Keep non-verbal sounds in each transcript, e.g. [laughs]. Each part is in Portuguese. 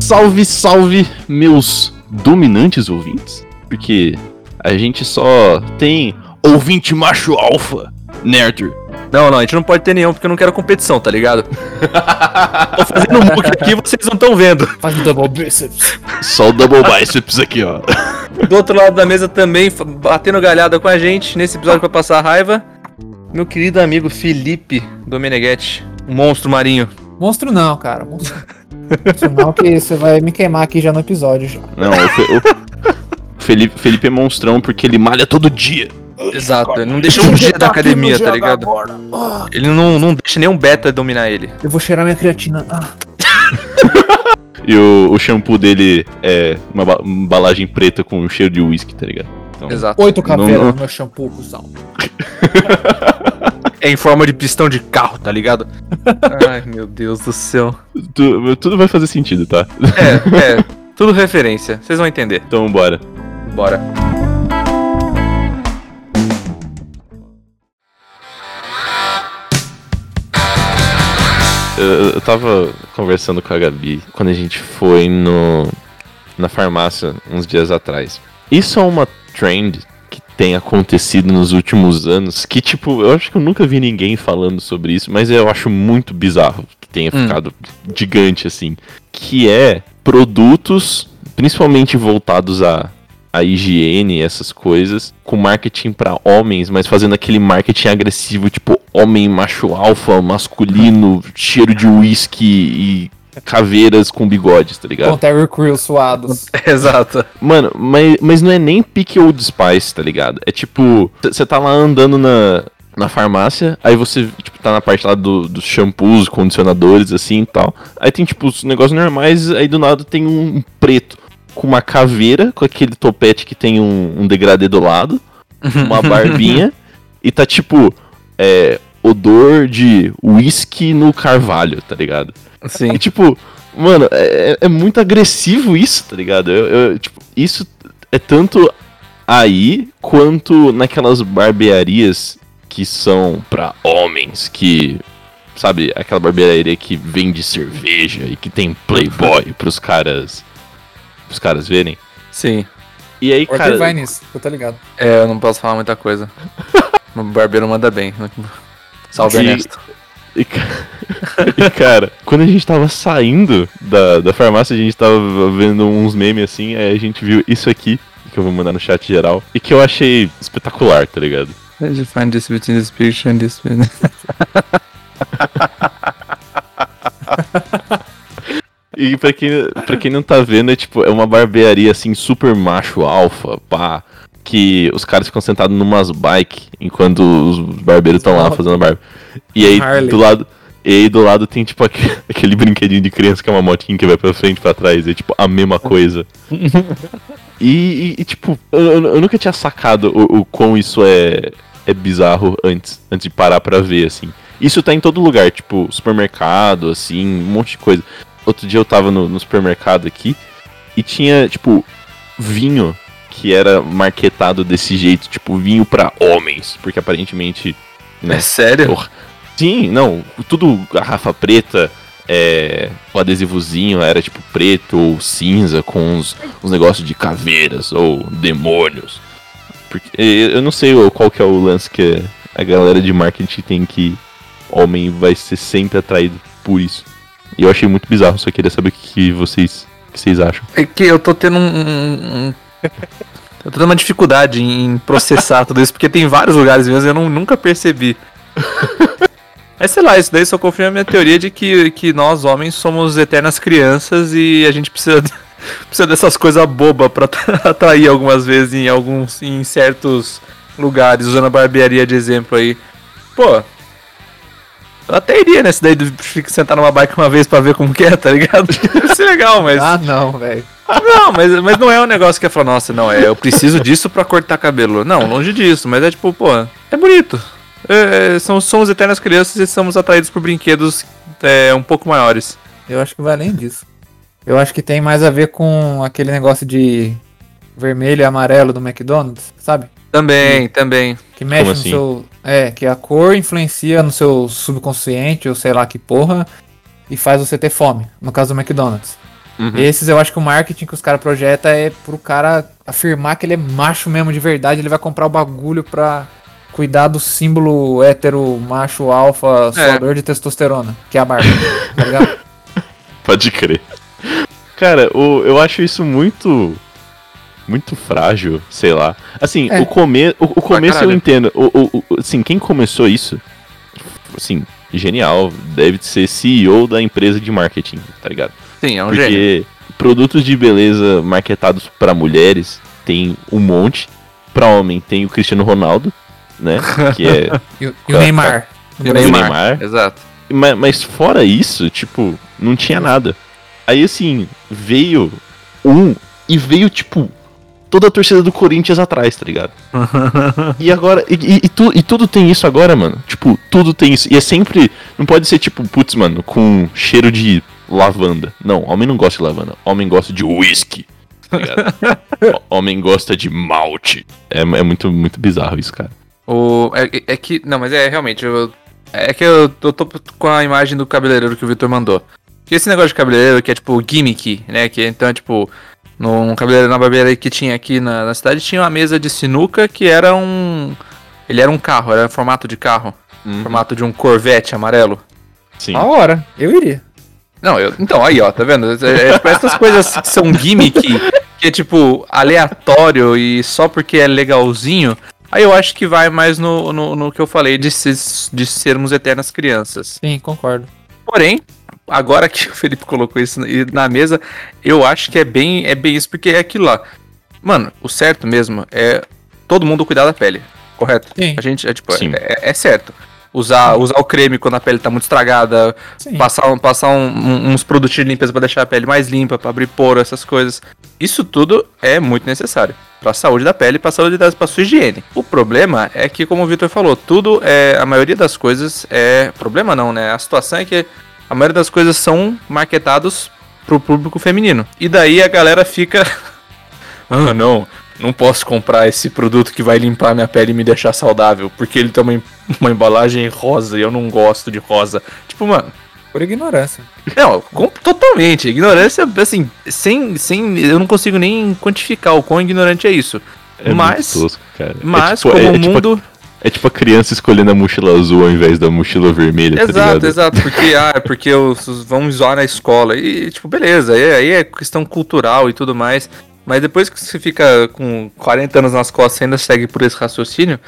Salve, salve, meus dominantes ouvintes. Porque a gente só tem ouvinte macho alfa, Nerder. Não, não, a gente não pode ter nenhum porque eu não quero competição, tá ligado? [laughs] Tô fazendo um book aqui vocês não estão vendo. Faz o double biceps. Só o double biceps aqui, ó. Do outro lado da mesa também, batendo galhada com a gente nesse episódio pra passar raiva, meu querido amigo Felipe Domeneghetti, um monstro marinho. Monstro não, cara. Monstro, monstro não, que você vai me queimar aqui já no episódio já. Não, o, Fe- o Felipe, Felipe é monstrão porque ele malha todo dia. Exato, ele não deixa um G [laughs] da academia, tá ligado? Ele não, não deixa nenhum beta dominar ele. Eu vou cheirar minha creatina. Ah, [laughs] E o, o shampoo dele é uma ba- embalagem preta com cheiro de uísque, tá ligado? Então, Exato. oito Não- no meu shampoo, cuzão. [laughs] É em forma de pistão de carro, tá ligado? Ai, meu Deus do céu. tu- tudo vai fazer sentido, tá? É, é, tudo referência, vocês vão entender. Então bora. Bora. Eu, eu tava conversando com a Gabi quando a gente foi no na farmácia uns dias atrás. Isso é uma trend que tem acontecido nos últimos anos, que tipo, eu acho que eu nunca vi ninguém falando sobre isso, mas eu acho muito bizarro que tenha Hum. ficado gigante assim, que é produtos principalmente voltados a a higiene, essas coisas, com marketing pra homens, mas fazendo aquele marketing agressivo, tipo homem macho alfa, masculino, cheiro de uísque e caveiras com bigodes, tá ligado? Com Terry Crews suados. [laughs] Exato. Mano, mas, mas não é nem pique Old Spice, tá ligado? É tipo, você tá lá andando na, na farmácia, aí você, tipo, tá na parte lá do- dos shampoos, condicionadores, assim e tal. Aí tem, tipo, os negócios normais, aí do nada tem um preto com uma caveira, com aquele topete que tem um, um degradê do lado, [laughs] uma barbinha, e tá, tipo, é, odor de whisky no carvalho, tá ligado? Sim. E tipo, mano, é, é muito agressivo isso, tá ligado? Eu, eu, tipo, isso é tanto aí quanto naquelas barbearias que são pra homens, que. Sabe, aquela barbearia que vende cerveja e que tem playboy pros caras. Pros caras verem. Sim. E aí, Ortei cara. vai nisso, eu tô ligado. É, eu não posso falar muita coisa. [laughs] o barbeiro manda bem. Salve, Que- Ernesto. E, ca- [laughs] e, cara, quando a gente tava saindo da, da farmácia, a gente tava vendo uns memes assim, aí a gente viu isso aqui, que eu vou mandar no chat geral, e que eu achei espetacular, tá ligado? Did you find this between this picture and this [laughs] E pra quem, pra quem não tá vendo, é tipo, é uma barbearia assim, super macho alfa, pá. Que os caras ficam sentados numas bike enquanto os barbeiros estão lá fazendo barba. E aí Harley. do lado. E aí do lado tem tipo aquele, [laughs] aquele brinquedinho de criança que é uma motinha que vai pra frente e pra trás. É tipo a mesma coisa. [laughs] e, e- e, tipo, eu, eu- eu nunca tinha sacado o, o quão isso é, é bizarro antes, antes de parar pra ver, assim. Isso tá em todo lugar, tipo, supermercado, assim, um monte de coisa. Outro dia eu tava no, no supermercado aqui e tinha, tipo, vinho que era marketado desse jeito, tipo, vinho pra homens, porque aparentemente. Né, É sério? Porra. Sim, não, tudo garrafa preta, é, o adesivozinho era tipo preto ou cinza com uns, uns negócios de caveiras ou demônios. Porque eu não sei o- qual que é o lance que a galera de marketing tem que homem vai ser sempre atraído por isso. E eu achei muito bizarro, só queria saber o que, vocês, o que vocês acham. É que eu tô tendo um- Eu tô tendo uma dificuldade em processar tudo isso, porque tem vários lugares mesmo e eu não, nunca percebi. [laughs] Mas sei lá, isso daí só confirma a minha teoria de que, que nós, homens, somos eternas crianças e a gente precisa, [laughs] precisa dessas coisas bobas pra [laughs] atrair algumas vezes em alguns em certos lugares, usando a barbearia de exemplo aí. Pô, eu até iria nesse daí de sentar numa bike uma vez pra ver como que é, tá ligado? [laughs] Deve ser legal, mas. Ah, não, velho. Não, mas, mas não é um negócio que é falar, nossa, não, é, eu preciso disso pra cortar cabelo. Não, longe disso, mas é tipo, pô, é bonito. É, é, são, somos eternas crianças e somos atraídos por brinquedos é, um pouco maiores. Eu acho que vai além disso. Eu acho que tem mais a ver com aquele negócio de vermelho e amarelo do McDonald's, sabe? Também, também. Que mexe Como no assim? seu. É, que a cor influencia no seu subconsciente, ou sei lá que porra, e faz você ter fome. No caso do McDonald's. Uhum. Esses eu acho que o marketing que os caras projetam é pro cara afirmar que ele é macho mesmo de verdade, ele vai comprar o bagulho pra cuidar do símbolo hétero, macho, alfa, suador de testosterona, que é a barba, tá ligado? [laughs] Pode crer. Cara, o, eu acho isso muito. Muito frágil, sei lá. Assim, É. o, come, o, o começo eu entendo. O, o, o- assim, quem começou isso, assim, genial. Deve ser CEO da empresa de marketing, tá ligado? Sim, é um gênio. Porque produtos de beleza marketados pra mulheres tem um monte. Pra homem tem o Cristiano Ronaldo, né? [laughs] Que é. E, o- e o Neymar. E o Neymar. Neymar. Exato. mas, mas fora isso, tipo, não tinha nada. Aí assim, veio um e veio, tipo, toda a torcida do Corinthians atrás, tá ligado? e agora. E, e- e tu- e tudo tem isso agora, mano. Tipo, tudo tem isso. E é sempre. Não pode ser tipo, putz, mano, com cheiro de lavanda. Não, homem não gosta de lavanda. Homem gosta de whisky. Tá [laughs] homem gosta de malte. É, é muito, muito bizarro isso, cara. O, é, é que. Não, mas é realmente. eu- é que eu, eu tô com a imagem do cabeleireiro que o Victor mandou. Que esse negócio de cabeleireiro que é tipo gimmick, né? Que então é tipo. Num cabeleireiro na barbearia que tinha aqui na, na cidade tinha uma mesa de sinuca que era um. Ele era um carro, era formato de carro. Formato de um Corvette amarelo. Sim. A hora, eu iria. Não, eu, então, aí, ó, tá vendo? É, é, tipo, essas coisas que são gimmick, que é tipo aleatório e só porque é legalzinho, aí eu acho que vai mais no, no, no que eu falei de, ser- de sermos eternas crianças. Sim, concordo. Porém, agora que o Felipe colocou isso na- mesa, eu acho que é bem, é bem isso, porque é aquilo lá. Mano, o certo mesmo é todo mundo cuidar da pele, correto? Sim. A gente, é tipo, Sim. é, é certo. Usar, usar o creme quando a pele tá muito estragada, Sim. passar, um- passar um- um- uns produtos de limpeza pra deixar a pele mais limpa, pra abrir poro, essas coisas. Isso tudo é muito necessário pra saúde da pele, pra saúde das, pra sua higiene. O problema é que, como o Victor falou, tudo é, a maioria das coisas é, problema não, né? A situação é que a maioria das coisas são marketados pro público feminino. E daí a galera fica [laughs] Ah, não, não posso comprar esse produto que vai limpar minha pele e me deixar saudável, porque ele tem uma, em- uma embalagem rosa e eu não gosto de rosa. Tipo, mano, Por ignorância. não, com- totalmente. Ignorância, assim, sem, sem. Eu não consigo nem quantificar o quão ignorante é isso. É mas, muito tosco, cara. mas é tipo, como é- o é tipo a- mundo. É tipo a criança escolhendo a mochila azul ao invés da mochila vermelha, tá Exato, ligado? exato, [laughs] porque, ah, é porque os, os- vão zoar na escola. E, tipo, beleza, aí, aí é questão cultural e tudo mais. Mas depois que você fica com 40 anos nas costas e ainda segue por esse raciocínio,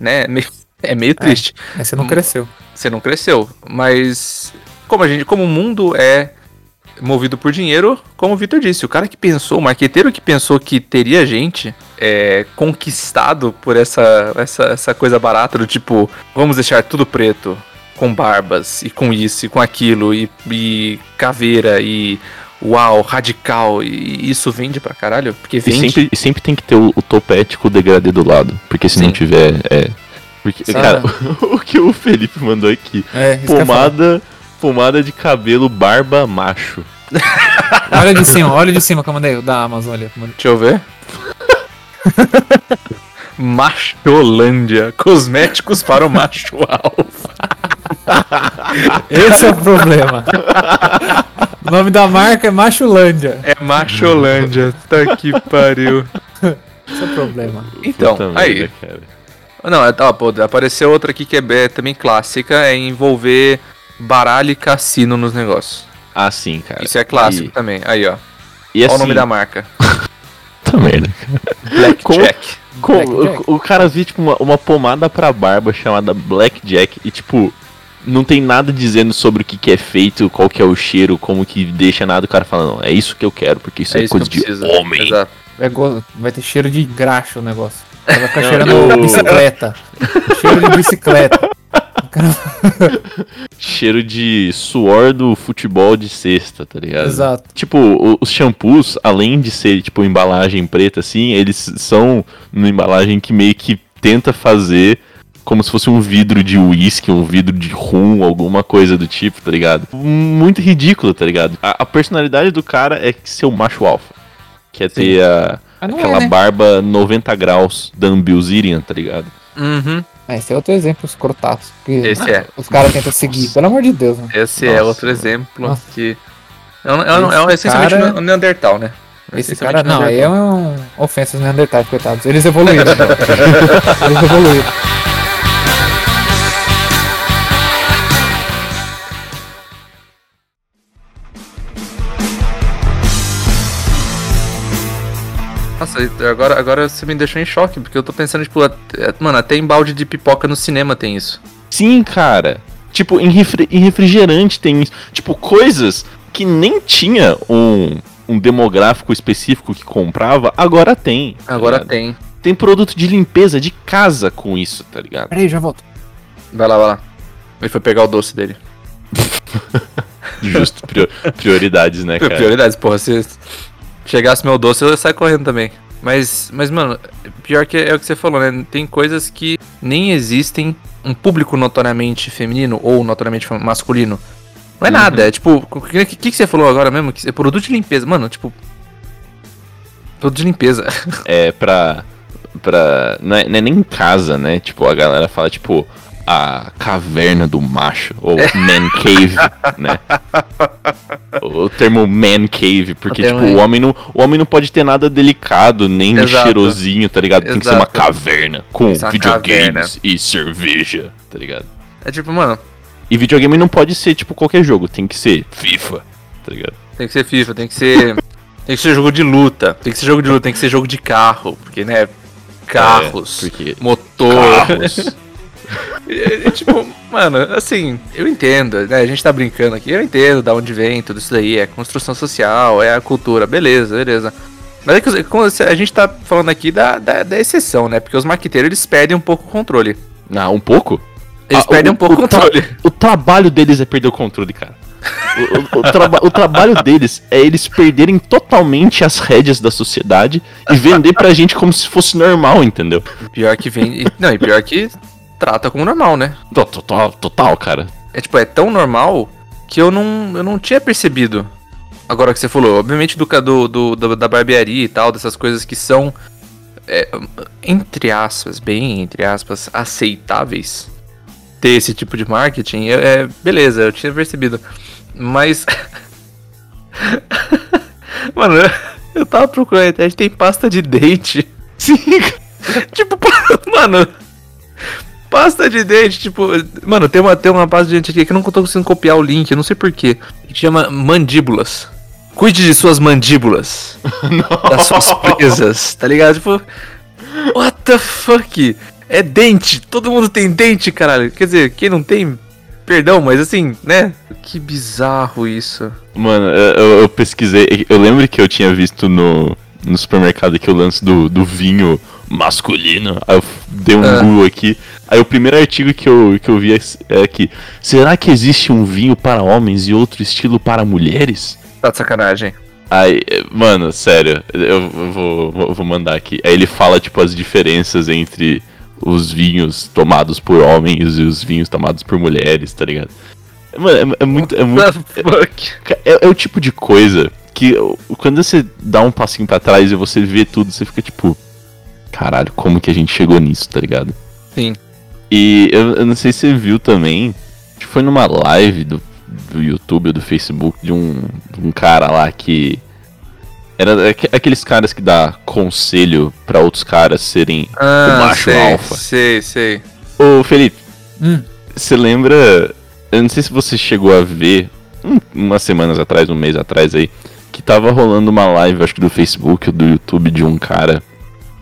né? É meio, é meio triste. Aí você não cresceu. Você não cresceu. Mas como a gente, como o mundo é movido por dinheiro, como o Victor disse, o cara que pensou, o marqueteiro que pensou que teria gente é, conquistado por essa, essa, essa coisa barata do tipo, vamos deixar tudo preto, com barbas, e com isso, e com aquilo, e, e caveira, e uau, radical, e isso vende pra caralho, porque E vende. sempre, e sempre tem que ter o, o topético degradê do lado. Porque se Sim. não tiver, é. Porque, Sabe? cara, [laughs] o que o Felipe mandou aqui: É, falar. Pomada, de cabelo barba macho. [laughs] Olha de cima, olha de cima que eu mandei, o da Amazon ali. eu. Deixa eu ver. [laughs] Macholândia. Cosméticos para o macho alfa. [laughs] Esse é o problema. o nome da marca é Machulândia. É Macholândia. Tá que pariu. Esse é o problema. Então, Puta aí. merda. Não, é, tá, pô, apareceu outra aqui que é, é também clássica, é envolver baralho e cassino nos negócios. Ah, sim, cara. Isso é clássico E, também. Aí, ó. e Olha assim, o nome da marca. Puta [laughs] merda. Como- Blackjack. Como- Blackjack. o, o cara viu, tipo, uma, uma pomada pra barba chamada Blackjack e, tipo, não tem nada dizendo sobre o que, que é feito, qual que é o cheiro, como que deixa nada. O cara fala, não, é isso que eu quero, porque isso é, isso coisa de homem. Exato. Vai, go- vai ter cheiro de graxa o negócio. Vai ficar cheirando eu- bicicleta. [laughs] cheiro de bicicleta. [laughs] Cheiro de suor do futebol de cesta, tá ligado? Exato. Tipo, os shampoos, além de ser, tipo, embalagem preta, assim, eles são uma embalagem que meio que tenta fazer como se fosse um vidro de uísque, um vidro de rum, alguma coisa do tipo, tá ligado? Muito ridículo, tá ligado? A, a personalidade do cara é ser o macho alfa. Quer ter a, Mas não Aquela é, né? barba 90 graus da Bilzerian, tá ligado? Uhum. Ah, Esse é outro exemplo escrotaço. Que Esse é. os caras tentam seguir, pelo amor de Deus, né? Esse é Nossa, outro exemplo Nossa. que. É um, é um, é um Esse essencialmente cara- um Neandertal, né? Esse cara, não, aí é um ofensas neandertais, coitados. Eles evoluíram. [laughs] Eles evoluíram. Nossa, agora, agora você me deixou em choque, porque eu tô pensando, tipo, até- mano, até em balde de pipoca no cinema tem isso. Sim, cara. Tipo, em, refri- em refrigerante tem isso. Tipo, coisas que nem tinha um, um demográfico específico que comprava, agora tem. tá Agora tem. Tem produto de limpeza de casa com isso, tá ligado? Peraí, já volto. Vai lá, vai lá. Ele foi pegar o doce dele. [laughs] Justo, prior- prioridades, né, [laughs] cara? Prioridades, porra. Se chegasse meu doce, eu ia sair correndo também. Mas, mas, mano, pior que é o que você falou, né? Tem coisas que nem existem um público notoriamente feminino ou notoriamente masculino. Não é nada, é tipo, o que, que, que você falou agora mesmo? Que é produto de limpeza, mano, tipo. Produto de limpeza. [laughs] É pra. pra não, é, não é nem em casa, né? Tipo, a galera fala, tipo, a caverna do macho, ou man cave, né? O termo man cave, porque, O termo tipo, é- o homem, não, o homem não pode ter nada delicado, nem Exato. cheirosinho, tá ligado? Tem que ser uma Exato. caverna com é uma videogames caverna. e cerveja, tá ligado? É tipo, mano, E videogame não pode ser, tipo, qualquer jogo, tem que ser FIFA, tá ligado? tem que ser FIFA, tem que ser. tem que ser jogo de luta. Tem que ser jogo de luta, tem que ser jogo de carro. Porque, né? Carros, É, porque motor. carros. [laughs] É, tipo, mano, assim, eu entendo, né? A gente tá brincando aqui, eu entendo da onde vem tudo isso daí, é construção social, é a cultura, beleza, beleza. Mas é que a gente tá falando aqui da, da, da exceção, né? Porque os marqueteiros, eles perdem um pouco o controle. Ah, um pouco? Eles Ah, perdem um pouco o tra- controle. o trabalho deles é perder o controle, cara. O, o- o traba- o trabalho deles é eles perderem totalmente as rédeas da sociedade e vender pra gente como se fosse normal, entendeu? Pior que vem. e- Não, e pior que trata como normal, né? To- Total, total, cara. É tipo, é tão normal que eu não, eu não tinha percebido. Agora que você falou, obviamente do, do, do, da barbearia e tal, dessas coisas que são, é, entre aspas, bem entre aspas, aceitáveis ter esse tipo de marketing, é, é, beleza, eu tinha percebido. Mas. [laughs] Mano, eu, eu tava procurando na internet, tem pasta de dente. Sim, [laughs] tipo, [laughs] mano. Pasta de dente, tipo. Mano, tem uma, tem uma pasta de dente aqui que eu não tô conseguindo copiar o link, eu não sei porquê. Que chama mandíbulas. Cuide de suas mandíbulas. [laughs] das suas presas, tá ligado? Tipo. What the fuck? É dente. Todo mundo tem dente, caralho. Quer dizer, quem não tem, perdão, mas assim, né? Que bizarro isso. Mano, eu, eu pesquisei. Eu lembro que eu tinha visto no, no supermercado aqui o lance do, do vinho masculino. Aí eu dei um Ah. Google aqui. Aí o primeiro artigo que eu, que eu vi é é aqui. Será que existe um vinho para homens e outro estilo para mulheres? Tá de sacanagem. Aí, mano, sério, eu vou, vou, mandar aqui. Aí ele fala, tipo, as diferenças entre os vinhos tomados por homens e os vinhos tomados por mulheres, tá ligado? Mano, é, é muito. É, muito é, é o tipo de coisa que quando você dá um passinho pra trás e você vê tudo, você fica tipo. Caralho, como que a gente chegou nisso, tá ligado? Sim. E eu, eu não sei se você viu também. Acho que foi numa live do, do YouTube ou do Facebook de um, de um cara lá que. Era aque- aqueles caras que dá conselho pra outros caras serem Ah, o macho sei, alfa. Sei, sei. Ô Felipe, Hum. você lembra. Eu não sei se você chegou a ver um- umas semanas atrás, um mês atrás aí, que tava rolando uma live, acho que do Facebook ou do YouTube, de um cara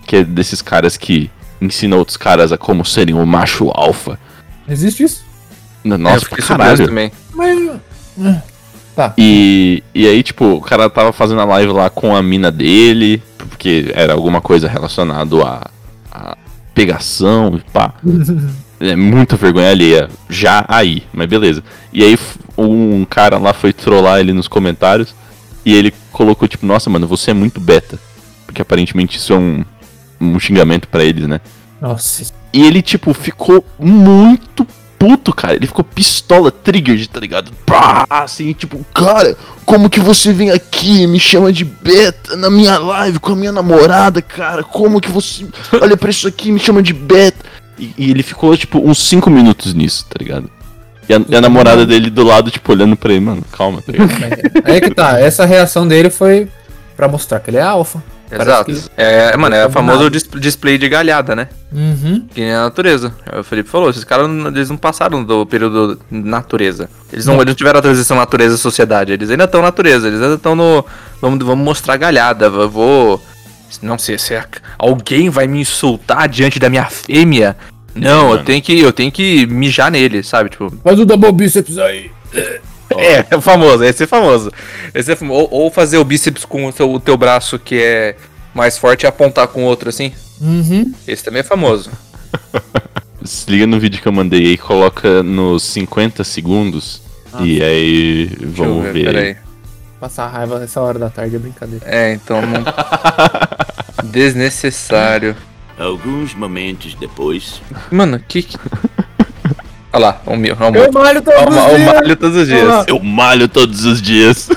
que é desses caras que ensina outros caras a como serem o macho alfa. Existe isso? É, eu Nossa, fiquei surpreso caralho. também. Mas. ah, Tá. E, e aí, tipo, o cara tava fazendo a live lá com a mina dele, porque era alguma coisa relacionada a, a pegação e pá. [laughs] É muita vergonha alheia, já aí, mas beleza. E aí um cara lá foi trollar ele nos comentários e ele colocou tipo, nossa mano, você é muito beta. Porque aparentemente isso é um, um xingamento pra eles, né? Nossa. E ele, tipo, ficou muito puto, cara. Ele ficou pistola, trigger, tá ligado? Pá, assim, tipo, cara, como que você vem aqui e me chama de beta na minha live com a minha namorada, cara? Como que você [laughs] olha pra isso aqui e me chama de beta? E, e ele ficou, tipo, uns 5 minutos nisso, tá ligado? E a, e a namorada dele do lado, tipo, olhando pra ele, mano, calma, tá ligado? Aí que tá, essa reação dele foi pra mostrar que ele é alfa. Exato. É, mano, é o famoso dis- display de galhada, né? Uhum. Que nem a natureza. O Felipe falou, esses caras não- eles não passaram do período natureza. Eles não, eles não tiveram a transição natureza-sociedade. Eles ainda estão natureza, eles ainda estão no. Vamos, vamos mostrar galhada. Eu vou. Não sei se é- alguém vai me insultar diante da minha fêmea. Não, eu mano. tenho que. Eu tenho que mijar nele, sabe? Tipo. Faz o double bíceps aí. [laughs] É, é o famoso, esse é famoso. Esse é famo- ou, ou fazer o bíceps com o teu, o teu braço que é mais forte e apontar com o outro assim. Uhum. Esse também é famoso. [laughs] Se liga no vídeo que eu mandei aí, coloca nos 50 segundos. e aí, Deixa eu vamos ver. peraí. aí. Passar raiva nessa hora da tarde é brincadeira. É, então. não- [laughs] Desnecessário. Alguns momentos depois. Mano, que. que... Olha lá, o meu. O, Eu malho todos os dias. malho todos [laughs] os dias. Eu malho todos os dias.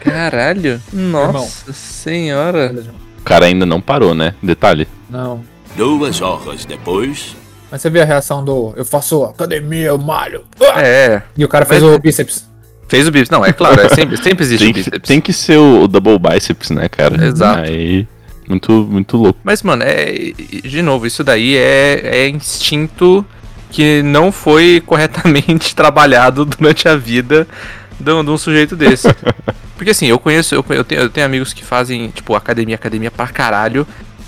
Caralho. Nossa senhora. O cara ainda não parou, né? Detalhe. Não. Duas horas depois. Mas você viu a reação do eu faço academia, eu malho. É. E o cara fez Mas- o bíceps. Fez o bíceps. Não, é claro, é sempre, sempre existe Tem o que, bíceps. tem que ser o, o double biceps, né, cara? Exato. Aí, muito, muito louco. Mas, mano, é. De novo, isso daí é, é instinto que não foi [laughs] corretamente [laughs] trabalhado durante a vida de um, de um sujeito desse. [laughs] Porque assim, eu conheço, eu, eu, tenho, eu tenho amigos que fazem, tipo, academia, academia pra caralho.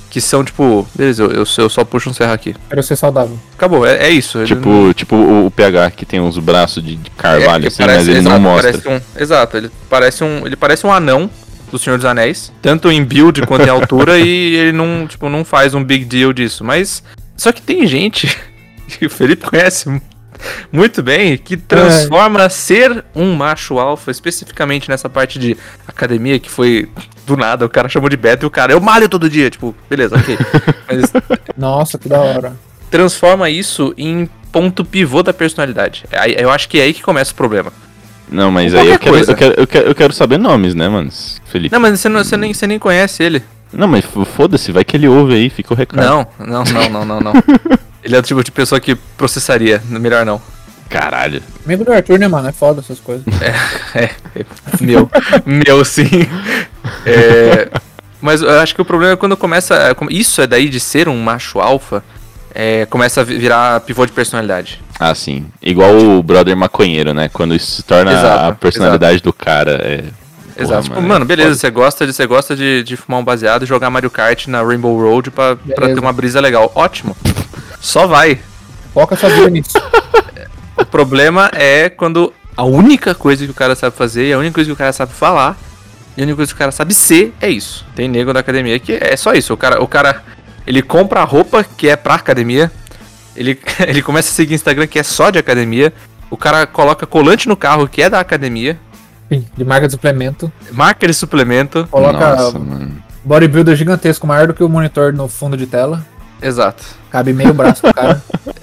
Que são, tipo, beleza, eu, eu, eu só puxo um serra aqui. Quero ser saudável. Acabou, é, é isso. ele não- Tipo, tipo o, o PH que tem uns braços de, de carvalho, É, assim, mas ele não exato, mostra. Parece um, exato, ele parece um, ele parece um anão do Senhor dos Anéis, tanto em build quanto em [laughs] altura, e ele não, tipo, não faz um big deal disso. Mas só que tem gente [laughs] que o Felipe conhece mu- muito bem que transforma ser um macho alfa, especificamente nessa parte de academia que foi do nada, o cara chamou de beta e o cara, eu malho todo dia, tipo, beleza, ok. [laughs] Mas Nossa, que da hora. transforma isso em ponto pivô da personalidade. Aí- Eu acho que é aí que começa o problema. Não, mas aí eu quero, eu, quero, eu, quero, eu quero saber nomes, né, mano? Felipe. Não, mas você, não, você, nem, você nem conhece ele. Não, mas foda-se, vai que ele ouve aí, fica o recado. Não, não, não, não, não, não. [laughs] Ele é o tipo de pessoa que processaria. Melhor não. Caralho. Amigo do Arthur, né, mano? É foda essas coisas. [laughs] É, é meu. meu, sim. É, mas eu acho que o problema é quando começa. Isso é daí de ser um macho alfa. É, começa a vi- virar pivô de personalidade. Ah, sim. Igual o brother maconheiro, né? Quando isso se torna Exato, a personalidade do cara. É... Porra, Exato. Tipo, mano, mano, é beleza, você gosta, de, você gosta de, de fumar um baseado e jogar Mario Kart na Rainbow Road pra, pra ter uma brisa legal. Ótimo. Só vai. Foca sua vida nisso. [laughs] O problema é quando a única coisa que o cara sabe fazer e a única coisa que o cara sabe falar e a única coisa que o cara sabe ser é isso. Tem nego da academia que é só isso. O cara, o cara ele compra a roupa que é pra academia, ele, [laughs] ele começa a seguir Instagram que é só de academia, o cara coloca colante no carro que é da academia, Enfim, de marca de suplemento. marca de suplemento. Coloca Nossa, mano. bodybuilder gigantesco, maior do que o monitor no fundo de tela. Exato. Cabe meio braço pro cara. [laughs]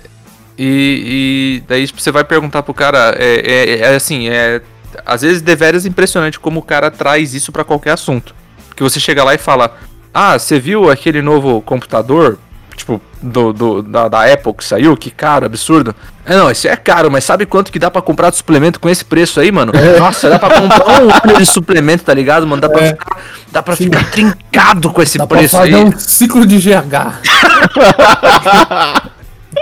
E, e daí tipo, você vai perguntar pro cara, é, é- é assim, é às vezes deveras impressionante como o cara traz isso pra qualquer assunto. Porque você chega lá e fala, ah, você viu aquele novo computador, tipo, do, do- da, da Apple que saiu? Que caro, absurdo. É, não, esse é caro, mas sabe quanto que dá pra comprar de suplemento com esse preço aí, mano? Nossa, dá pra comprar um [laughs] óleo de suplemento, tá ligado, mano? Dá pra, É. ficar, dá pra ficar trincado com esse Dá pra preço aí. fazer um ciclo de GH. [laughs]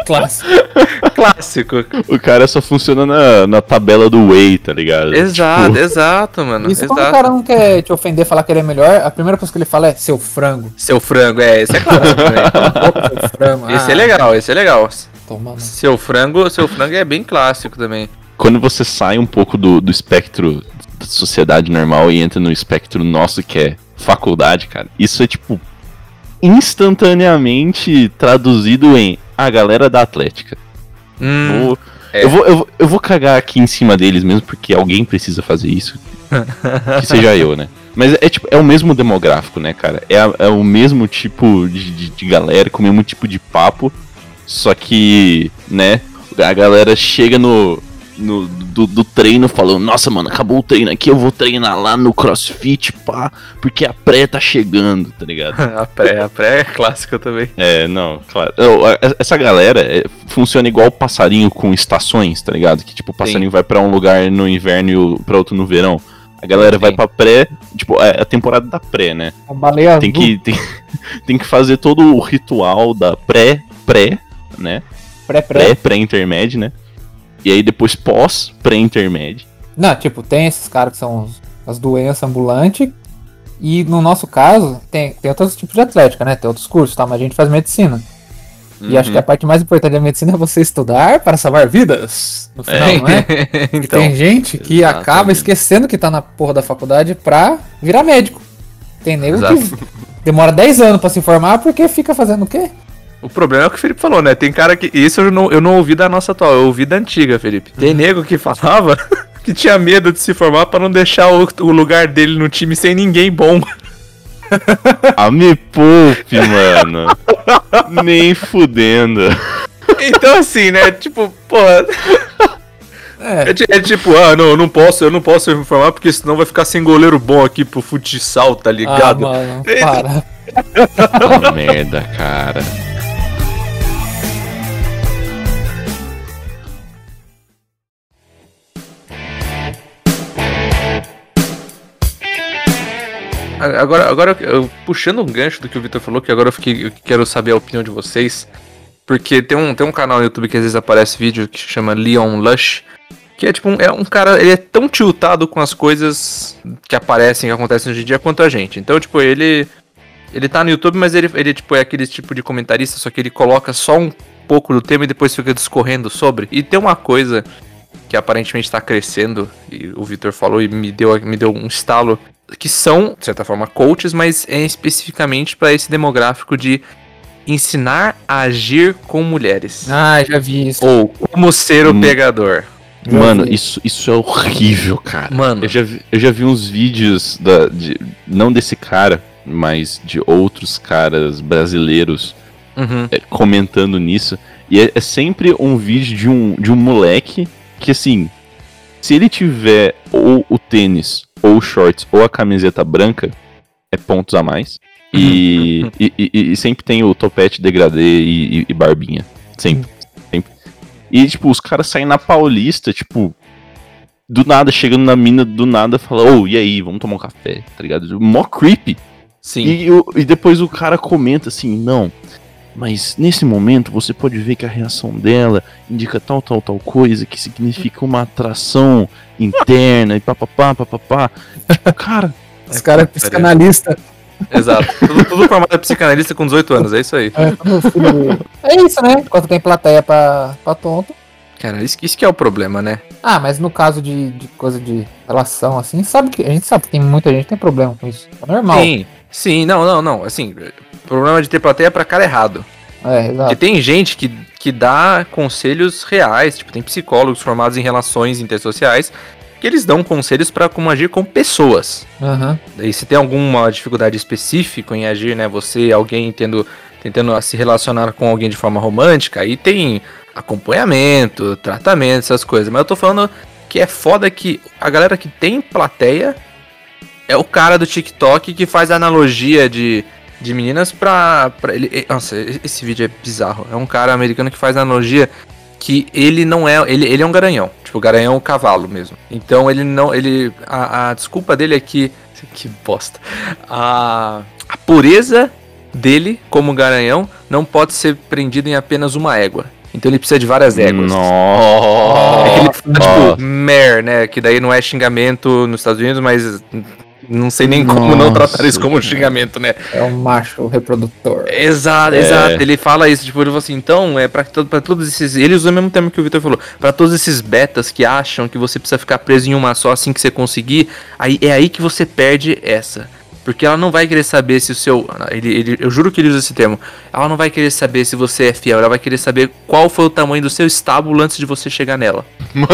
Clássico. [laughs] Clássico. O cara só funciona na, na tabela do Whey, tá ligado? Exato, Tipo, exato, mano. Isso quando o exato. cara não quer te ofender, falar que ele é melhor, a primeira coisa que ele fala é seu frango. Seu frango, é, esse é clássico também. [laughs] Seu frango. Esse Ah, é legal, esse é legal. Toma. Seu frango, seu frango é bem clássico também. quando você sai um pouco do, do espectro da sociedade normal e entra no espectro nosso que é faculdade, cara, isso é tipo instantaneamente traduzido em a galera da Atlética. Hum, Vou- é. eu, vou, eu, vou- eu vou cagar aqui em cima deles mesmo, porque alguém precisa fazer isso. [laughs] que seja eu, né? Mas é, tipo, é o mesmo demográfico, né, cara? É, a- é o mesmo tipo de, de, de galera, com o mesmo tipo de papo. Só que, né, a galera chega no, no do, do treino falando, nossa, mano, acabou o treino aqui, eu vou treinar lá no CrossFit, pá, porque a pré tá chegando, tá ligado? [laughs] a pré, a pré é clássica também. É, não, claro. Eu, Essa galera é, funciona igual o passarinho com estações, tá ligado? Que tipo, o passarinho vai pra um lugar no inverno e pra outro no verão. A galera vai Sim. pra pré, tipo, é a temporada da pré, né? A baleia azul. Tem que, [laughs] tem, tem que fazer todo o ritual da pré, pré, né? Pré-pré. Pré, pré-intermédio, né? E aí depois pós, pré-intermédio. Não, tipo, tem esses caras que são as doenças ambulantes. E no nosso caso, tem, tem outros tipos de atlética, né? Tem outros cursos, tá? Mas a gente faz medicina. E acho que a parte mais importante da medicina é você estudar para salvar vidas. No final, não é? [laughs] Então, tem gente que exatamente. acaba esquecendo que tá na porra da faculdade pra virar médico. Tem nego que demora 10 anos pra se formar porque fica fazendo o quê? O problema é o que o Felipe falou, né? Tem cara que. Isso eu não, eu não ouvi da nossa atual, eu ouvi da antiga, Felipe. Tem nego que falava [laughs] que tinha medo de se formar pra não deixar o, o lugar dele no time sem ninguém bom. Ah, me poupe, mano. Nem fudendo. Então, assim, né? Tipo, porra. É, É, é tipo, ah, não, eu não posso, eu não posso me formar porque senão vai ficar sem goleiro bom aqui pro futsal, tá ah, ligado? mano, para. Ah, merda, cara. Agora, agora eu, puxando um gancho do que o Victor falou, que agora eu, fiquei, eu quero saber a opinião de vocês. Porque tem um, tem um canal no YouTube que às vezes aparece vídeo que chama Leon Lush. Que é tipo um, é um cara, ele é tão tiltado com as coisas que aparecem, que acontecem hoje em dia quanto a gente. Então, tipo, ele. Ele tá no YouTube, mas ele, ele tipo, é aquele tipo de comentarista, só que ele coloca só um pouco do tema e depois fica discorrendo sobre. E tem uma coisa que aparentemente tá crescendo, e o Victor falou e me deu, me deu um estalo, que são, de certa forma, coaches, mas é especificamente para esse demográfico de ensinar a agir com mulheres. Ah, já vi isso. Ou como ser o Hum. pegador. Mano, isso, isso é horrível, cara. Mano. Eu já vi, eu já vi uns vídeos, da, de, não desse cara, mas de outros caras brasileiros Uhum. é, comentando nisso. E é, é sempre um vídeo de um, de um moleque que, assim, se ele tiver ou o tênis, ou shorts, ou a camiseta branca, é pontos a mais. E, e, e- e sempre tem o topete degradê e, barbinha. Sempre. Sempre. E, tipo, os caras saem na Paulista, tipo, do nada, chegando na mina, do nada, fala, ô, e aí, vamos tomar um café, tá ligado? Mó creepy. Sim. E, e depois o cara comenta assim, não, mas nesse momento você pode ver que a reação dela indica tal, tal, tal coisa, que significa uma atração interna e papapá, papapá. Tipo, cara, Os caras é psicanalista. Exato. tudo, tudo formado é psicanalista com 18 anos, é isso aí. É, é isso, né? Enquanto tem plateia pra, pra tonto. Cara, isso, isso que é o problema, né? Ah, mas no caso de, de coisa de relação, assim, sabe que. A gente sabe que tem muita gente que tem problema com isso. É normal. Sim. Sim, não, não, não. Assim, o problema de ter plateia é pra cara errado. É, Porque exato. tem gente que, que dá conselhos reais, tipo, tem psicólogos formados em relações intersociais, que eles dão conselhos pra como agir com pessoas. Aham. E se tem alguma dificuldade específica em agir, né? Você, alguém tendo, tentando se relacionar com alguém de forma romântica, aí tem acompanhamento, tratamento, essas coisas. Mas eu tô falando que é foda que a galera que tem plateia é o cara do TikTok que faz analogia de, de meninas pra. pra ele, nossa, esse vídeo é bizarro. É um cara americano que faz analogia que ele não é. Ele, ele é um garanhão. Tipo, garanhão é um cavalo mesmo. Então ele não. ele A, a desculpa dele é que. [laughs] Que bosta. A, a pureza dele, como garanhão, não pode ser prendido em apenas uma égua. Então ele precisa de várias éguas. É que ele Nossa. fala, tipo, mare, né? Que daí não é xingamento nos Estados Unidos, mas não sei nem como não Nossa, tratar isso como xingamento, né? É um macho reprodutor. Exato, É. exato. Ele fala isso, tipo, ele fala assim, então, é pra, to- pra todos esses. Ele usa o mesmo termo que o Victor falou. Pra todos esses betas que acham que você precisa ficar preso em uma só assim que você conseguir, aí é aí que você perde essa. Porque ela não vai querer saber se o seu. Ele, ele- eu juro que ele usa esse termo. Ela não vai querer saber se você é fiel, ela vai querer saber qual foi o tamanho do seu estábulo antes de você chegar nela. Mano,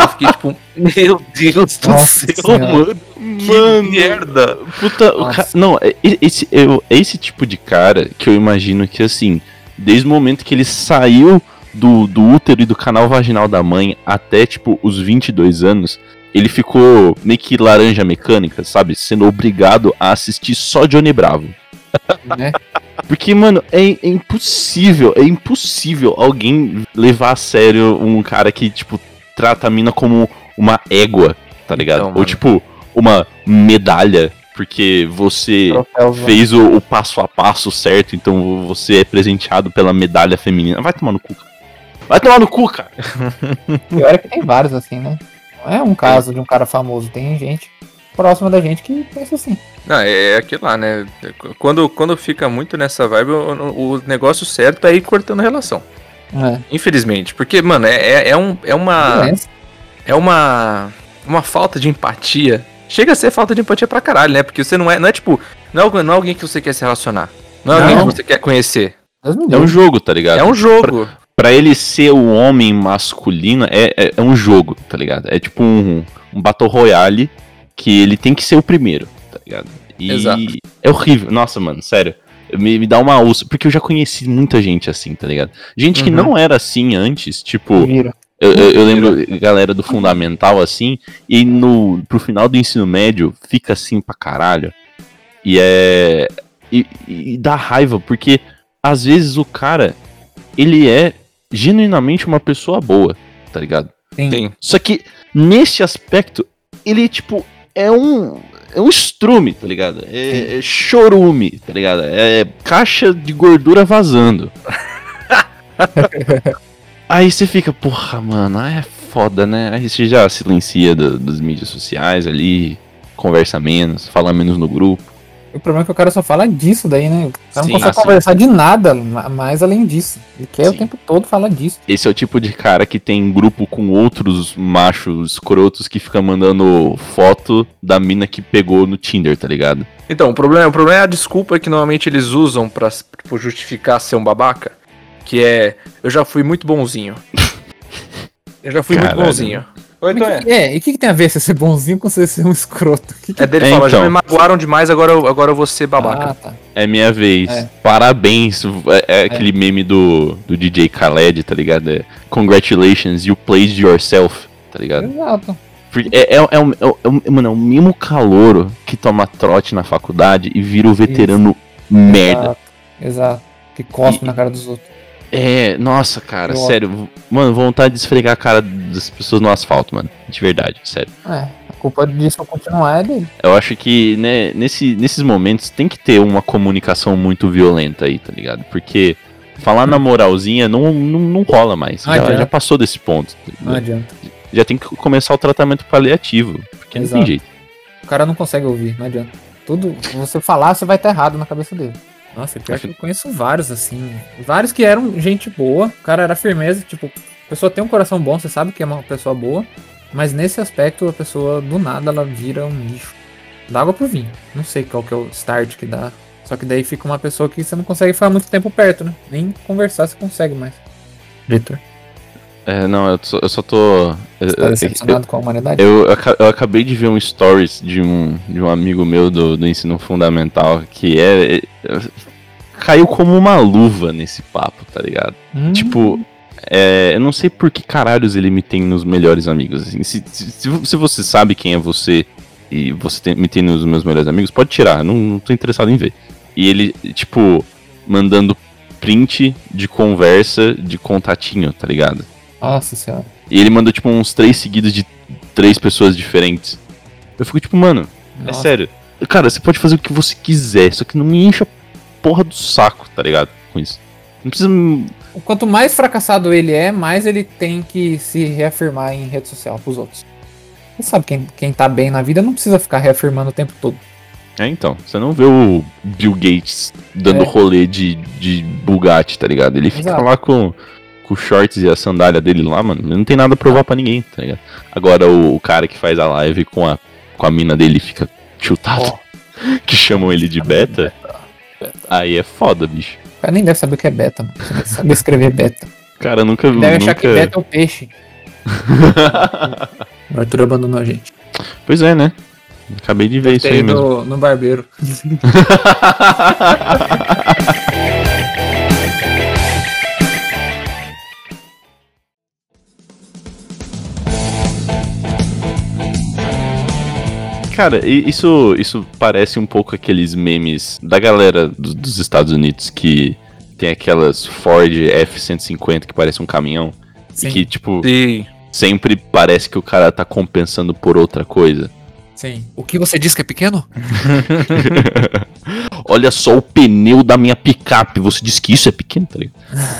Eu fiquei tipo, meu Deus do Nossa céu, Senhora. mano. Que Mano. merda. puta, o não, esse, eu- é esse tipo de cara que eu imagino que assim, desde o momento que ele saiu do, do útero e do canal vaginal da mãe até, tipo, os 22 anos, ele ficou meio que laranja mecânica, sabe? Sendo obrigado a assistir só Johnny Bravo. [laughs] né? Porque, mano, é, é impossível, é impossível alguém levar a sério um cara que, tipo, trata a mina como uma égua, tá ligado? Então, Ou, mano. tipo, uma medalha, porque você Troféuzão. fez o, o passo a passo certo, então você é presenteado pela medalha feminina. Vai tomar no cu, cara. Vai tomar no cu, cara. Pior é que tem vários assim, né? É um caso de um cara famoso, tem gente próxima da gente que pensa assim. Não, é, é aquilo lá, né? Quando, quando fica muito nessa vibe, o, o negócio certo é ir cortando a relação. É. Infelizmente. Porque, mano, é, é, é um, é uma. É uma. Uma falta de empatia. Chega a ser falta de empatia pra caralho, né? Porque você não é. Não é tipo. Não é, alguém- não é alguém que você quer se relacionar. Não é alguém Não. que você quer conhecer. É um jogo, tá ligado? É um jogo. Pra ele ser o homem masculino, é, é, é um jogo, tá ligado? É tipo um, um Battle Royale que ele tem que ser o primeiro, tá ligado? E Exato. é horrível. Nossa, mano, sério. Me, me dá uma úlcera. Porque eu já conheci muita gente assim, tá ligado? Gente que Uhum. não era assim antes, tipo. Vira. Eu, eu- eu lembro galera do fundamental assim, e no, pro final do ensino médio fica assim pra caralho. E é. E, e dá raiva, porque às vezes o cara, ele é genuinamente uma pessoa boa, tá ligado? Sim. Sim. Só que nesse aspecto, ele, tipo, é um. É um estrume, tá ligado? É, é chorume, tá ligado? É caixa de gordura vazando. [laughs] Aí você fica, porra, mano, aí é foda, né? Aí você já silencia do- das mídias sociais ali, conversa menos, fala menos no grupo. O problema é que o cara só fala disso daí, né? O cara Sim, não consegue assim. conversar de nada ma- mais além disso. Ele quer o Sim. tempo todo falar disso. Esse é o tipo de cara que tem grupo com outros machos escrotos que fica mandando foto da mina que pegou no Tinder, tá ligado? Então, o problema, o problema é a desculpa que normalmente eles usam pra tipo, justificar ser um babaca. Que é, eu já fui muito bonzinho. [laughs] Eu já fui muito Caralho. bonzinho. Oi, Mas que- é, e o que, que tem a ver você ser bonzinho com você ser um escroto? Que que- É dele É, falar, já então. me magoaram demais, agora eu, agora eu vou ser babaca. Ah, tá. É minha vez. É. Parabéns. É, é aquele meme do, do DJ Khaled, tá ligado? É, Congratulations, you played yourself, tá ligado? Exato. É, é, é, um- é, um- é, um- mano, é o mesmo calouro que toma trote na faculdade e vira o veterano merda. Exato. Exato. Que cospe E- na cara dos outros. É, nossa, cara, Eu- sério. Mano, vontade de esfregar a cara das pessoas no asfalto, mano. De verdade, sério. É, a culpa disso continuar é dele. Eu acho que, né, nesse, nesses momentos tem que ter uma comunicação muito violenta aí, tá ligado? Porque falar na moralzinha não, não, não rola mais. Não Já, já passou desse ponto. Não adianta. Já tem que começar o tratamento paliativo. Porque não Exato. tem jeito. O cara não consegue ouvir, não adianta. Tudo, se você falar, você vai estar errado na cabeça dele. Nossa, pior que eu conheço vários, assim. Vários que eram gente boa, o cara era firmeza, tipo, a pessoa tem um coração bom, você sabe que é uma pessoa boa, mas nesse aspecto a pessoa, do nada, ela vira um lixo. Dá água pro vinho. Não sei qual que é o start que dá. Só que daí fica uma pessoa que você não consegue ficar muito tempo perto, né? Nem conversar você consegue mais. Vitor, É, não, eu só, eu só tô. você tá eu- decepcionado com a humanidade? Eu, eu aca- eu acabei de ver um stories de um, de um amigo meu do, do ensino fundamental que é, é- Caiu como uma luva nesse papo, tá ligado? Hum, Tipo, é, eu não sei por que caralhos ele me tem nos melhores amigos. Assim. Se, se, se- se você sabe quem é você e você tem- me tem nos meus melhores amigos, pode tirar, eu não, não tô interessado em ver. E ele, tipo, mandando print de conversa de contatinho, tá ligado? Nossa senhora. E ele mandou, tipo, uns três seguidos de três pessoas diferentes. Eu fico tipo, mano, é Nossa. sério. Cara, você pode fazer o que você quiser, só que não me encha a porra do saco, tá ligado? Com isso. Não precisa. Quanto mais fracassado ele é, mais ele tem que se reafirmar em rede social pros outros. Você sabe, quem, quem tá bem na vida não precisa ficar reafirmando o tempo todo. É, então. Você não vê o Bill Gates dando É. rolê de, de Bugatti, tá ligado? Ele fica Exato. lá com, com shorts e a sandália dele lá, mano. Ele não tem nada a provar pra ninguém, tá ligado? Agora o, o cara que faz a live com a, com a mina dele fica chutado, [laughs] que chamam ele de beta. Aí é foda, bicho. O cara nem deve saber o que é beta, mano. Você saber [laughs] escrever beta. Cara, nunca Deve nunca... achar que beta é o peixe. [laughs] O Arthur abandonou a gente. Pois é, né? Acabei de ver isso aí mesmo. no, no barbeiro. Cara, isso, isso parece um pouco aqueles memes da galera do- dos Estados Unidos que tem aquelas Ford F-150 que parece um caminhão. Sim. E que, tipo, Sim. sempre parece que o cara tá compensando por outra coisa. Sim. O que você diz que é pequeno? [laughs] Olha só o pneu da minha picape. Você disse que isso é pequeno, tá ligado?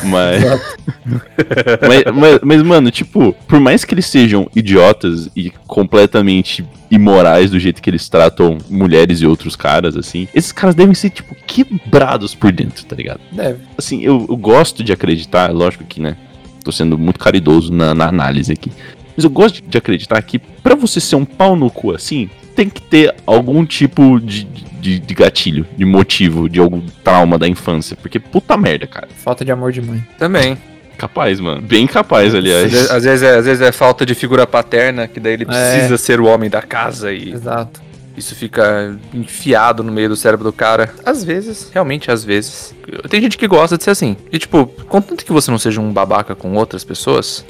Mas, [laughs] mas, mas, mas, mano, tipo, por mais que eles sejam idiotas e completamente imorais do jeito que eles tratam mulheres e outros caras, assim, esses caras devem ser, tipo, quebrados por dentro, tá ligado? Deve. Assim, eu, eu gosto de acreditar, lógico que, né? Tô sendo muito caridoso na, na análise aqui. Mas eu gosto de acreditar que pra você ser um pau no cu assim, tem que ter algum tipo de, de, de gatilho, de motivo, de algum trauma da infância. Porque puta merda, cara. Falta de amor de mãe. Também. Capaz, mano. Bem capaz, Às aliás. vezes, às vezes é, às vezes é falta de figura paterna, que daí ele É. precisa ser o homem da casa e Exato. isso fica enfiado no meio do cérebro do cara. Às vezes, realmente às vezes. Tem gente que gosta de ser assim. E tipo, contanto que você não seja um babaca com outras pessoas,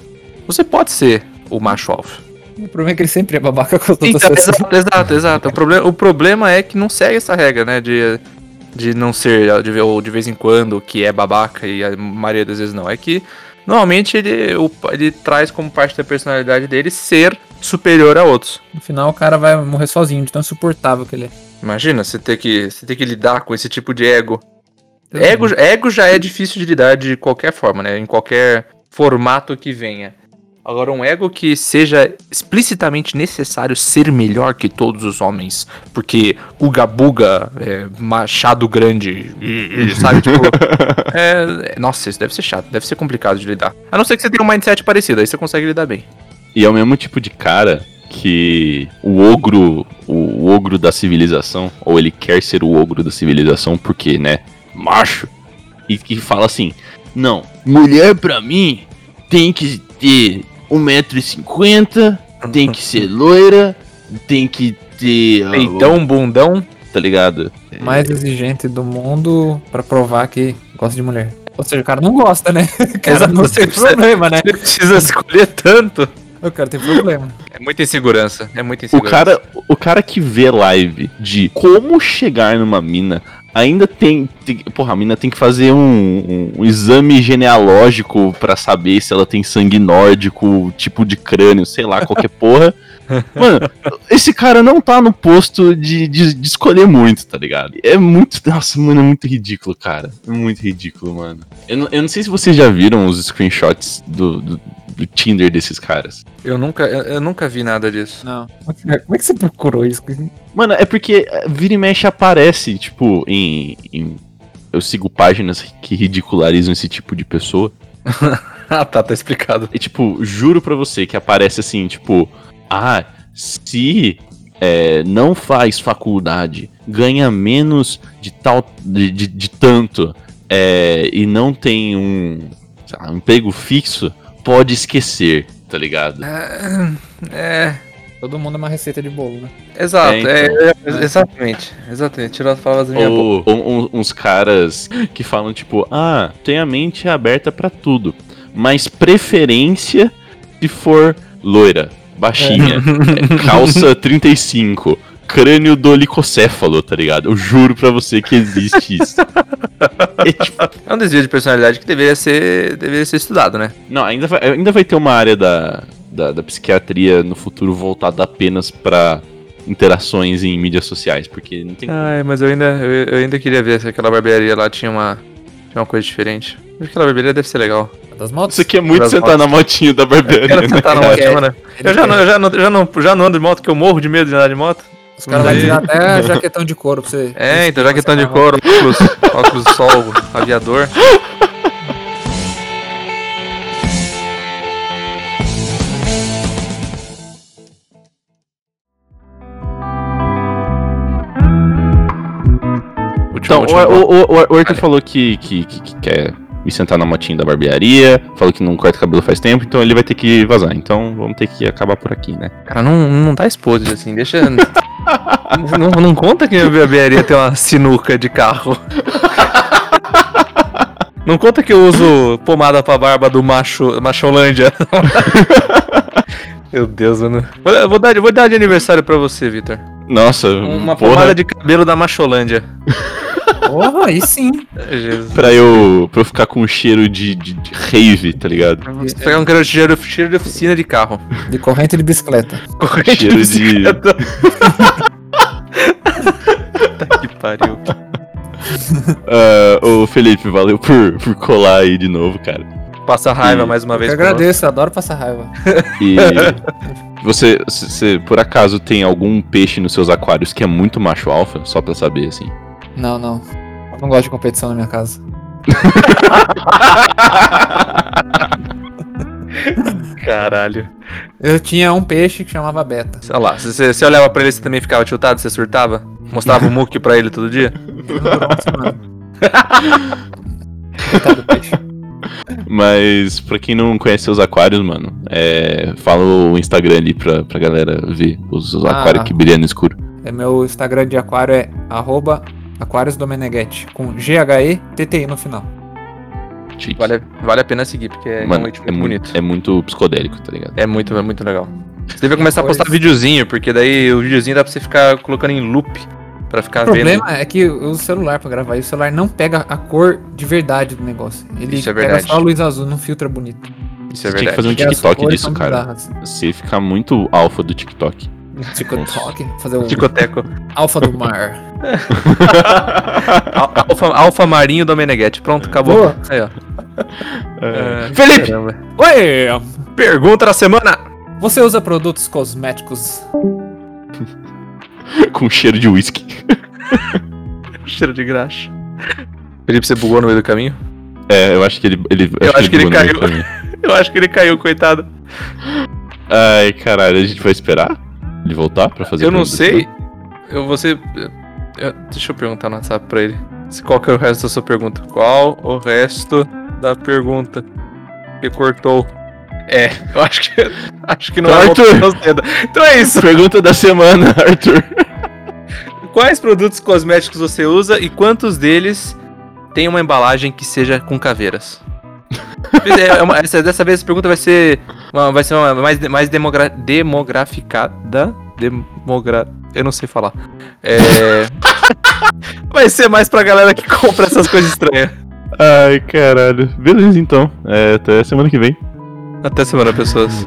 você pode ser o macho alfa. O problema é que ele sempre é babaca com as outras Então, pessoas. exato, exato, exato. O, problema, o problema é que não segue essa regra, né? De, de não ser, de, ou de vez em quando, que é babaca e a maioria das vezes não. É que normalmente ele, o- ele traz como parte da personalidade dele ser superior a outros. No final o cara vai morrer sozinho, de tão insuportável que ele é. Imagina você ter que, você ter que lidar com esse tipo de ego. Ego, ego já é difícil de lidar de qualquer forma, né? Em qualquer formato que venha. Agora, um ego que seja explicitamente necessário ser melhor que todos os homens, porque Uga Buga, é, Machado Grande, e, e, sabe, tipo. [laughs] é, nossa, isso deve ser chato, deve ser complicado de lidar. A não ser que você tenha um mindset parecido, aí você consegue lidar bem. E é o mesmo tipo de cara que o ogro, o ogro da civilização, ou ele quer ser o ogro da civilização porque, né, macho, e que fala assim: "Não, mulher pra mim tem que ter 1,50m, tem que ser [laughs] loira, tem que ter, Peitão, bundão. tá ligado? Mais exigente do mundo pra provar que gosta de mulher. Ou seja, o cara não gosta, né? [laughs] O cara não tem problema, né? Você precisa escolher tanto. O cara tem problema. É muita insegurança, é muita O insegurança. cara, o cara que vê live de como chegar numa mina, ainda tem, tem- porra, a mina tem que fazer um, um- um exame genealógico pra saber se ela tem sangue nórdico, tipo de crânio, sei lá, qualquer [laughs] porra. Mano, esse cara não tá no posto de, de, de escolher muito, tá ligado? É muito. Nossa, mano, é muito ridículo, cara. É muito ridículo, mano. Eu não, eu não sei se vocês já viram os screenshots do, do, do Tinder desses caras. Eu nunca, eu, eu nunca vi nada disso. Não. Como é que você procurou isso? Mano, é porque eh, vira e mexe aparece, tipo, em, em- Eu sigo páginas que ridicularizam esse tipo de pessoa. [laughs] ah, tá, tá explicado. E, tipo, juro pra você que aparece assim, tipo, ah, se eh, não faz faculdade, ganha menos de tal. de, de, de tanto, eh, e não tem um, lá, um emprego fixo, pode esquecer, tá ligado? É. Todo mundo é uma receita de bolo, né? Exato, É, é, então. é, exatamente. Exatamente. Tirou as palavras da minha boca. Ou um- um- uns caras que falam, tipo, ah, tem a mente aberta pra tudo. Mas preferência se for loira, baixinha, é, [laughs] calça 35, crânio dolicocéfalo, tá ligado? Eu juro pra você que existe isso. [laughs] É, tipo, É um desvio de personalidade que deveria ser, deveria ser estudado, né? não, ainda vai, ainda vai ter uma área da, da, da psiquiatria no futuro voltada apenas pra interações em mídias sociais, porque não tem Ai, mas eu ainda, eu, eu ainda queria ver se aquela barbearia lá tinha uma, tinha uma coisa diferente. Acho que aquela barbearia deve ser legal. Das motos? Isso aqui é muito Das sentar na motinha da barbearia, né? sentar na [laughs] É, motinha, né? Eu já, não, eu, já não, já, não, já não ando de moto, que eu morro de medo de andar de moto. Os caras vão tirar até jaquetão de couro pra você. É, então já que estão de couro, óculos, [laughs] óculos de sol, aviador. Então, o, o, o, o Arthur falou que, que, que- que quer me sentar na motinha da barbearia, falou que não corta cabelo faz tempo, então ele vai ter que vazar. Então vamos ter que acabar por aqui, né? Cara, não, não tá exposto assim, deixa. [laughs] não, não conta que a barbearia tem uma sinuca de carro. [laughs] Não conta que eu uso pomada pra barba do macho, Macholândia. [laughs] Meu Deus, mano. Vou, vou dar, vou dar de aniversário pra você, Vitor. Nossa, Uma porra, pomada de cabelo da Macholândia. [laughs] Porra, aí sim. Jesus. pra eu, pra eu ficar com um cheiro de, de, de rave, tá ligado? Você pegar um cara de cheiro, cheiro de oficina de carro. De corrente de bicicleta. [laughs] Corrente Cheiro de- bicicleta. Puta [laughs] que pariu. Ah, ô Felipe, valeu por, por colar aí de novo, cara. Passa raiva E- mais uma Eu vez. que conosco. agradeço, eu adoro passar raiva. E você, se- se por acaso tem algum peixe nos seus aquários que é muito macho alfa, só pra saber assim. Não, não. Eu não gosto de competição na minha casa. [laughs] Caralho. Eu tinha um peixe que chamava Beta. Sei lá, se você, você olhava pra ele, você também ficava tiltado, você surtava? Mostrava o muque pra ele todo dia? [laughs] Não. [laughs] Coitado do peixe. Mas pra quem não conhece seus aquários, mano, é, fala o Instagram ali pra, pra galera ver os, os Ah. aquários que brilham no escuro. É, meu Instagram de aquário é arroba aquariosdomeneghetti, com G-H-E-T-T-I no final. Chique. Vale, vale a pena seguir, porque é Mano, é muito muito, bonito. é muito psicodélico, tá ligado? É muito, é muito legal. Você deve começar a postar videozinho, porque daí o videozinho dá pra você ficar colocando em loop pra ficar O problema é que eu uso o celular pra gravar e o celular não pega a cor de verdade do negócio. Ele Isso é pega verdade. só a luz azul, não filtra bonito. vendo. Isso é Você tinha que verdade. fazer um TikTok disso, cara. bizarras. Você fica muito alfa do TikTok. TikTok, fazer o Ticoteco. alfa do mar. [laughs] Al- Alfa, Alfa Marinho do Meneghetti. Pronto, acabou. Boa. Aí, ó. É, Felipe! caramba. Oi! Pergunta da semana! Você usa produtos cosméticos? [laughs] Com cheiro de whisky. [laughs] Cheiro de graxa. Felipe, você bugou no meio do caminho? É, eu acho que ele. ele Eu acho que ele bugou no meio caiu. [laughs] Eu acho que ele caiu, coitado. Ai, caralho, a gente vai esperar ele voltar pra fazer Eu não sei. Eu vou ser. eu- deixa eu perguntar no WhatsApp pra ele. Se- Qual que é o resto da sua pergunta? Qual o resto da pergunta? Que cortou. É, eu acho que. [laughs] Acho que não Então, é Arthur. Então é isso. Pergunta da semana, [laughs] Arthur. Quais produtos cosméticos você usa e quantos deles tem uma embalagem que seja com caveiras? É, é uma- essa, dessa vez a pergunta vai ser, uma- vai ser uma mais, mais demogra, demograficada. Demogra, eu não sei falar. É, [laughs] vai ser mais pra galera que compra essas coisas estranhas. Ai, caralho. Beleza, então. É, até semana que vem. Até semana, pessoas.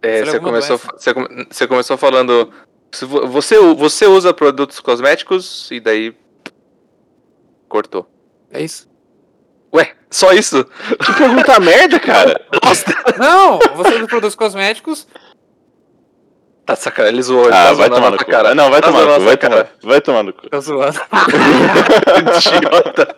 É, você, começou, você, você começou falando. Você, você usa produtos cosméticos e daí. Cortou. É isso. Ué, só isso? Que pergunta merda, cara. [laughs] Não, você usa produtos cosméticos. Tá sacanagem, ele zoou. Ah, tá vai tomar no cu. cara. Não, vai Tá tomar no cu, vai tomar, vai tomar no cu. Tá zoando. [laughs] [laughs] Idiota.